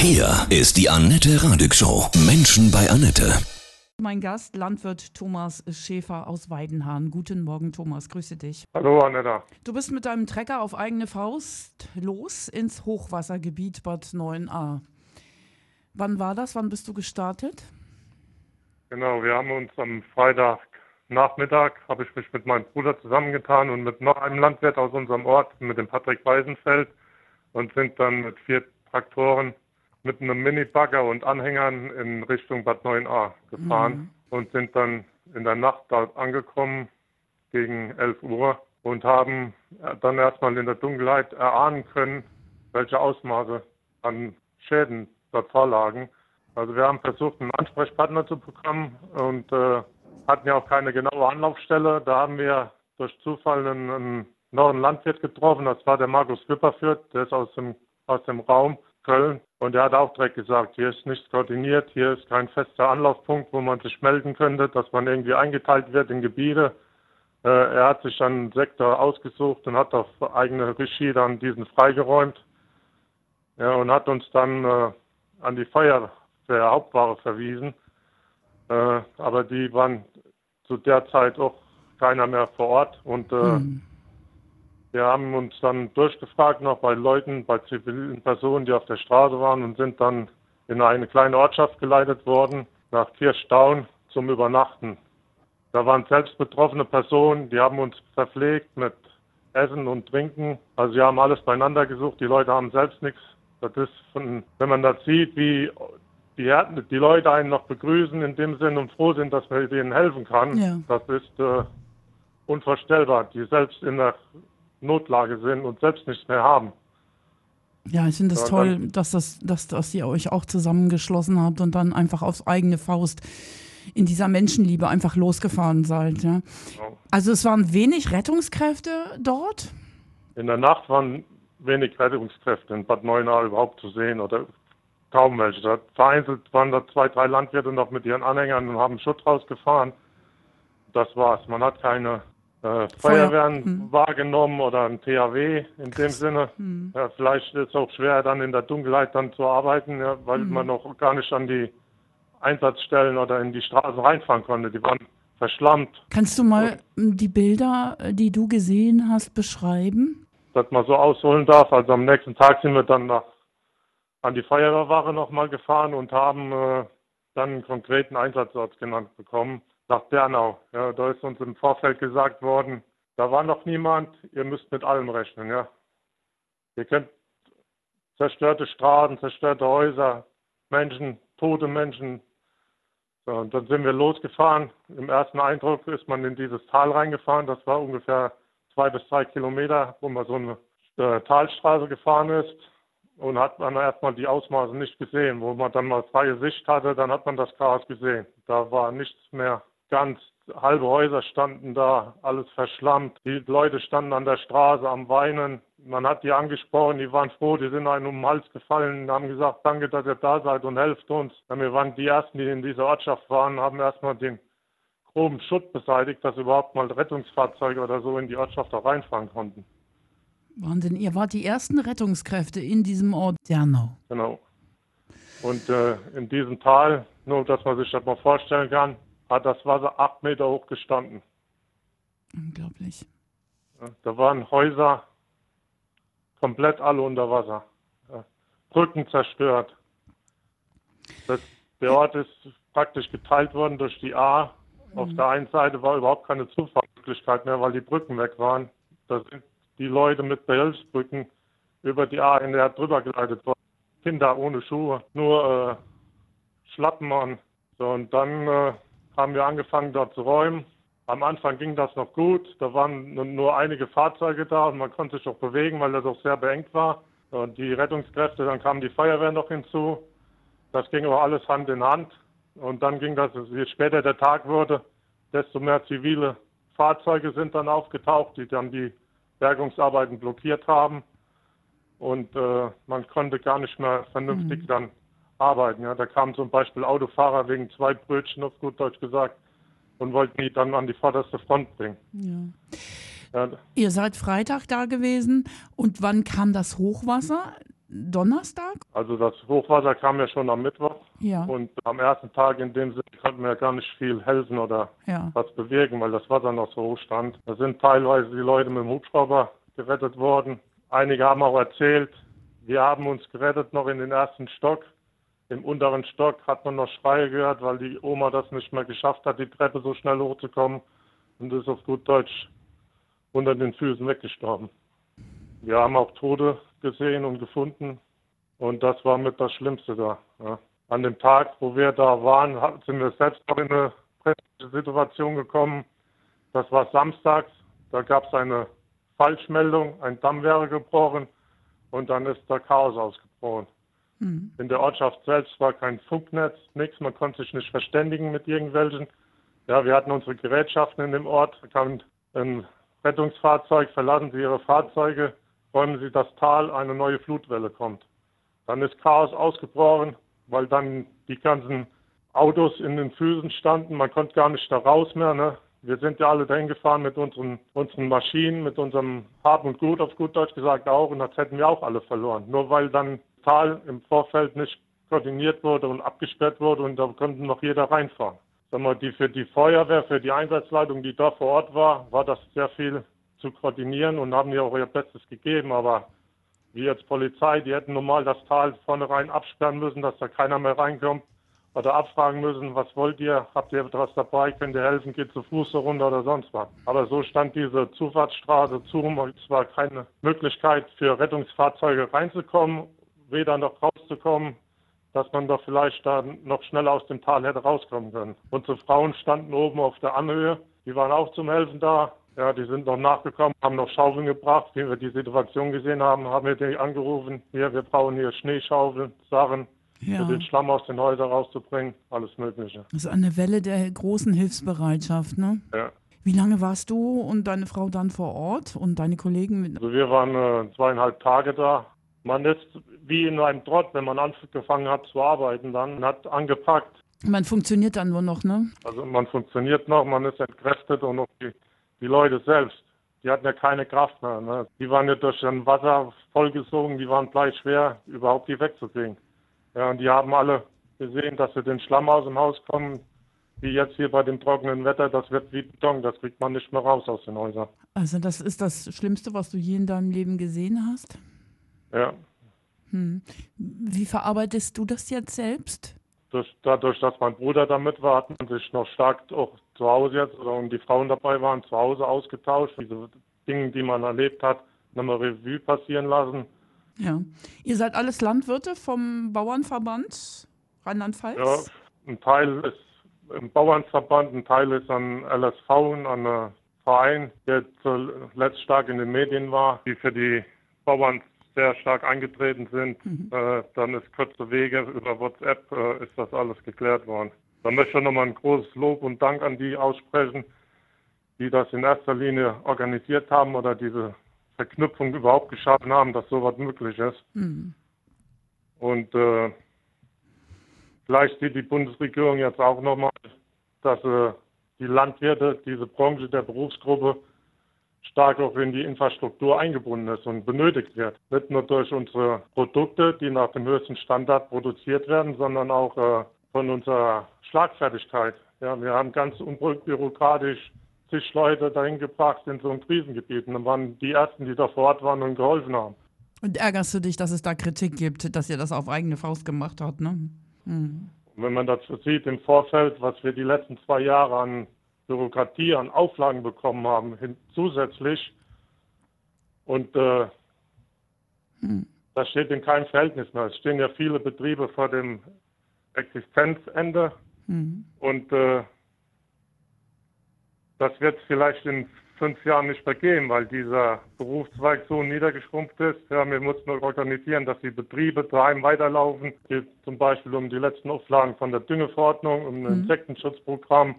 Hier ist die Annette Radig Show. Menschen bei Annette. Mein Gast, Landwirt Thomas Schäfer aus Weidenhahn. Guten Morgen, Thomas. Grüße dich. Hallo, Annetta. Du bist mit deinem Trecker auf eigene Faust los ins Hochwassergebiet Bad 9a. Wann war das? Wann bist du gestartet? Genau, wir haben uns am Freitagnachmittag, habe ich mich mit meinem Bruder zusammengetan und mit noch einem Landwirt aus unserem Ort, mit dem Patrick Weisenfeld und sind dann mit vier Traktoren mit einem Mini-Bagger und Anhängern in Richtung Bad 9a gefahren mhm. und sind dann in der Nacht dort angekommen gegen 11 Uhr und haben dann erstmal in der Dunkelheit erahnen können, welche Ausmaße an Schäden dort vorlagen. Also wir haben versucht, einen Ansprechpartner zu bekommen und äh, hatten ja auch keine genaue Anlaufstelle. Da haben wir durch Zufall einen, einen neuen Landwirt getroffen, das war der Markus Wipperfürth, der ist aus dem, aus dem Raum Köln. Und er hat auch direkt gesagt, hier ist nichts koordiniert, hier ist kein fester Anlaufpunkt, wo man sich melden könnte, dass man irgendwie eingeteilt wird in Gebiete. Äh, er hat sich dann einen Sektor ausgesucht und hat auf eigene Regie dann diesen freigeräumt. Ja, und hat uns dann äh, an die Feuerwehr Hauptware verwiesen. Äh, aber die waren zu der Zeit auch keiner mehr vor Ort und äh, hm. Wir haben uns dann durchgefragt noch bei Leuten, bei zivilen Personen, die auf der Straße waren und sind dann in eine kleine Ortschaft geleitet worden, nach Kirchstaun zum Übernachten. Da waren selbst betroffene Personen, die haben uns verpflegt mit Essen und Trinken. Also sie haben alles beieinander gesucht, die Leute haben selbst nichts. Das ist von, wenn man das sieht, wie die, die Leute einen noch begrüßen in dem Sinn und froh sind, dass man denen helfen kann, ja. das ist äh, unvorstellbar. Die selbst in der Notlage sind und selbst nichts mehr haben. Ja, ich finde es das toll, dass, das, dass, dass ihr euch auch zusammengeschlossen habt und dann einfach aufs eigene Faust in dieser Menschenliebe einfach losgefahren seid. Ja. Also es waren wenig Rettungskräfte dort? In der Nacht waren wenig Rettungskräfte in Bad Neuenahr überhaupt zu sehen oder kaum welche. Da vereinzelt waren da zwei, drei Landwirte noch mit ihren Anhängern und haben Schutt rausgefahren. Das war's. Man hat keine äh, Feuerwehren hm. wahrgenommen oder ein THW in dem Sinne. Hm. Ja, vielleicht ist es auch schwer, dann in der Dunkelheit dann zu arbeiten, ja, weil hm. man noch gar nicht an die Einsatzstellen oder in die Straßen reinfahren konnte. Die waren verschlammt. Kannst du mal Und, die Bilder, die du gesehen hast, beschreiben? Dass man so ausholen darf. Also am nächsten Tag sind wir dann nach, an die Feuerwehrwache nochmal gefahren und haben äh, dann einen konkreten Einsatzort genannt bekommen nach Bernau. Ja, da ist uns im Vorfeld gesagt worden, da war noch niemand, ihr müsst mit allem rechnen. Ja. Ihr könnt zerstörte Straßen, zerstörte Häuser, Menschen, tote Menschen. So, und dann sind wir losgefahren. Im ersten Eindruck ist man in dieses Tal reingefahren. Das war ungefähr zwei bis drei Kilometer, wo man so eine äh, Talstraße gefahren ist und hat man erstmal die Ausmaße nicht gesehen. Wo man dann mal freie Sicht hatte, dann hat man das Chaos gesehen. Da war nichts mehr ganz halbe Häuser standen da, alles verschlammt. Die Leute standen an der Straße am Weinen. Man hat die angesprochen, die waren froh, die sind einem um den Hals gefallen, haben gesagt, danke, dass ihr da seid und helft uns. Wir waren die Ersten, die in dieser Ortschaft waren, haben erstmal den groben Schutt beseitigt, dass überhaupt mal Rettungsfahrzeuge oder so in die Ortschaft auch reinfahren konnten. Wahnsinn, ihr wart die ersten Rettungskräfte in diesem Ort Dernau. Genau. Und äh, in diesem Tal, nur dass man sich das mal vorstellen kann, hat das Wasser acht Meter hoch gestanden. Unglaublich. Da waren Häuser komplett alle unter Wasser. Brücken zerstört. Das, der Ort ist praktisch geteilt worden durch die A. Auf der einen Seite war überhaupt keine Zufahrtsmöglichkeit mehr, weil die Brücken weg waren. Da sind die Leute mit Behelfsbrücken über die A in der drüber geleitet worden. Kinder ohne Schuhe, nur äh, Schlappen an. So, und dann äh, haben wir angefangen dort zu räumen. Am Anfang ging das noch gut. Da waren nur einige Fahrzeuge da und man konnte sich auch bewegen, weil das auch sehr beengt war. Und die Rettungskräfte, dann kam die Feuerwehr noch hinzu. Das ging aber alles Hand in Hand. Und dann ging das, je später der Tag wurde, desto mehr zivile Fahrzeuge sind dann aufgetaucht, die dann die Bergungsarbeiten blockiert haben. Und äh, man konnte gar nicht mehr vernünftig mhm. dann arbeiten. Ja. Da kamen zum Beispiel Autofahrer wegen zwei Brötchen, auf gut Deutsch gesagt, und wollten die dann an die vorderste Front bringen. Ja. Ja. Ihr seid Freitag da gewesen und wann kam das Hochwasser? Donnerstag? Also das Hochwasser kam ja schon am Mittwoch. Ja. Und am ersten Tag in dem Sinne konnten wir gar nicht viel helfen oder ja. was bewegen, weil das Wasser noch so hoch stand. Da sind teilweise die Leute mit dem Hubschrauber gerettet worden. Einige haben auch erzählt, wir haben uns gerettet noch in den ersten Stock. Im unteren Stock hat man noch Schreie gehört, weil die Oma das nicht mehr geschafft hat, die Treppe so schnell hochzukommen und ist auf gut Deutsch unter den Füßen weggestorben. Wir haben auch Tote gesehen und gefunden und das war mit das Schlimmste da. Ja. An dem Tag, wo wir da waren, sind wir selbst auch in eine brenzliche Situation gekommen. Das war samstags, da gab es eine Falschmeldung, ein Damm wäre gebrochen und dann ist da Chaos ausgebrochen. Mhm. In der Ortschaft selbst war kein Funknetz, nichts, man konnte sich nicht verständigen mit irgendwelchen. Ja, wir hatten unsere Gerätschaften in dem Ort, da kam ein Rettungsfahrzeug, verlassen Sie Ihre Fahrzeuge, räumen Sie das Tal, eine neue Flutwelle kommt. Dann ist Chaos ausgebrochen, weil dann die ganzen Autos in den Füßen standen, man konnte gar nicht da raus mehr. Ne? Wir sind ja alle dahin gefahren mit unseren, unseren Maschinen, mit unserem Hab und Gut, auf gut Deutsch gesagt auch, und das hätten wir auch alle verloren. Nur weil dann Tal im Vorfeld nicht koordiniert wurde und abgesperrt wurde und da konnte noch jeder reinfahren. Sag mal, die, für die Feuerwehr, für die Einsatzleitung, die da vor Ort war, war das sehr viel zu koordinieren und haben ja auch ihr Bestes gegeben. Aber wie jetzt Polizei, die hätten normal das Tal vornherein absperren müssen, dass da keiner mehr reinkommt oder abfragen müssen, was wollt ihr, habt ihr etwas dabei, könnt ihr helfen, geht zu Fuß runter oder sonst was. Aber so stand diese Zufahrtsstraße zu und es war keine Möglichkeit für Rettungsfahrzeuge reinzukommen weder noch rauszukommen, dass man doch vielleicht da noch schneller aus dem Tal hätte rauskommen können. Unsere Frauen standen oben auf der Anhöhe, die waren auch zum Helfen da. Ja, die sind noch nachgekommen, haben noch Schaufeln gebracht. Wie wir die Situation gesehen haben, haben wir die angerufen. Hier, wir brauchen hier Schneeschaufeln, Sachen, ja. um den Schlamm aus den Häusern rauszubringen, alles Mögliche. Das ist eine Welle der großen Hilfsbereitschaft, ne? Ja. Wie lange warst du und deine Frau dann vor Ort und deine Kollegen? Also wir waren äh, zweieinhalb Tage da, man ist wie in einem Trott, wenn man angefangen hat zu arbeiten, dann hat angepackt. Man funktioniert dann nur noch, ne? Also man funktioniert noch, man ist entkräftet und auch die, die Leute selbst, die hatten ja keine Kraft mehr. Ne? Die waren ja durch ein Wasser vollgesogen, die waren gleich schwer, überhaupt die wegzukriegen. Ja, und die haben alle gesehen, dass sie den Schlamm aus dem Haus kommen, wie jetzt hier bei dem trockenen Wetter, das wird wie Beton, das kriegt man nicht mehr raus aus den Häusern. Also das ist das Schlimmste, was du je in deinem Leben gesehen hast? Ja. Hm. Wie verarbeitest du das jetzt selbst? Durch, dadurch, dass mein Bruder damit war, hat man sich noch stark auch zu Hause jetzt, oder und die Frauen dabei waren, zu Hause ausgetauscht, diese Dinge, die man erlebt hat, nochmal Revue passieren lassen. Ja. Ihr seid alles Landwirte vom Bauernverband Rheinland-Pfalz? Ja, ein Teil ist im Bauernverband, ein Teil ist an LSV, an einem Verein, der zuletzt stark in den Medien war, die für die Bauern sehr stark eingetreten sind, mhm. äh, dann ist kurze Wege über WhatsApp äh, ist das alles geklärt worden. Da möchte ich nochmal ein großes Lob und Dank an die aussprechen, die das in erster Linie organisiert haben oder diese Verknüpfung überhaupt geschaffen haben, dass sowas möglich ist. Mhm. Und äh, vielleicht sieht die Bundesregierung jetzt auch nochmal, dass äh, die Landwirte, diese Branche der Berufsgruppe, stark auch in die Infrastruktur eingebunden ist und benötigt wird. Nicht nur durch unsere Produkte, die nach dem höchsten Standard produziert werden, sondern auch äh, von unserer Schlagfertigkeit. Ja, wir haben ganz unbürokratisch zig Leute dahin gebracht in so einem Krisengebiet. Und dann waren die Ersten, die da vor Ort waren und geholfen haben. Und ärgerst du dich, dass es da Kritik gibt, dass ihr das auf eigene Faust gemacht habt, ne? Hm. Wenn man das sieht im Vorfeld, was wir die letzten zwei Jahre an Bürokratie an Auflagen bekommen haben, hin, zusätzlich. Und äh, hm. das steht in keinem Verhältnis mehr. Es stehen ja viele Betriebe vor dem Existenzende. Hm. Und äh, das wird vielleicht in fünf Jahren nicht mehr gehen, weil dieser Berufszweig so niedergeschrumpft ist. Ja, wir mussten organisieren, dass die Betriebe daheim weiterlaufen. Geht zum Beispiel um die letzten Auflagen von der Düngeverordnung, um ein hm. Insektenschutzprogramm.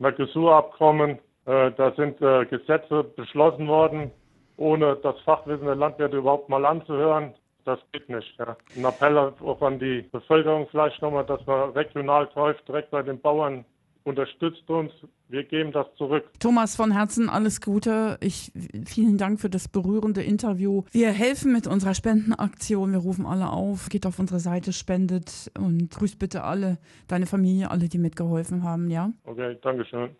Mercosur-Abkommen. Äh, da sind äh, Gesetze beschlossen worden, ohne das Fachwissen der Landwirte überhaupt mal anzuhören. Das geht nicht. Ja. Ein Appell auch an die Bevölkerung vielleicht nochmal, dass man regional täuft, direkt bei den Bauern unterstützt uns. Wir geben das zurück. Thomas, von Herzen alles Gute. Ich, vielen Dank für das berührende Interview. Wir helfen mit unserer Spendenaktion. Wir rufen alle auf. Geht auf unsere Seite, spendet und grüßt bitte alle, deine Familie, alle, die mitgeholfen haben, ja? Okay, Dankeschön.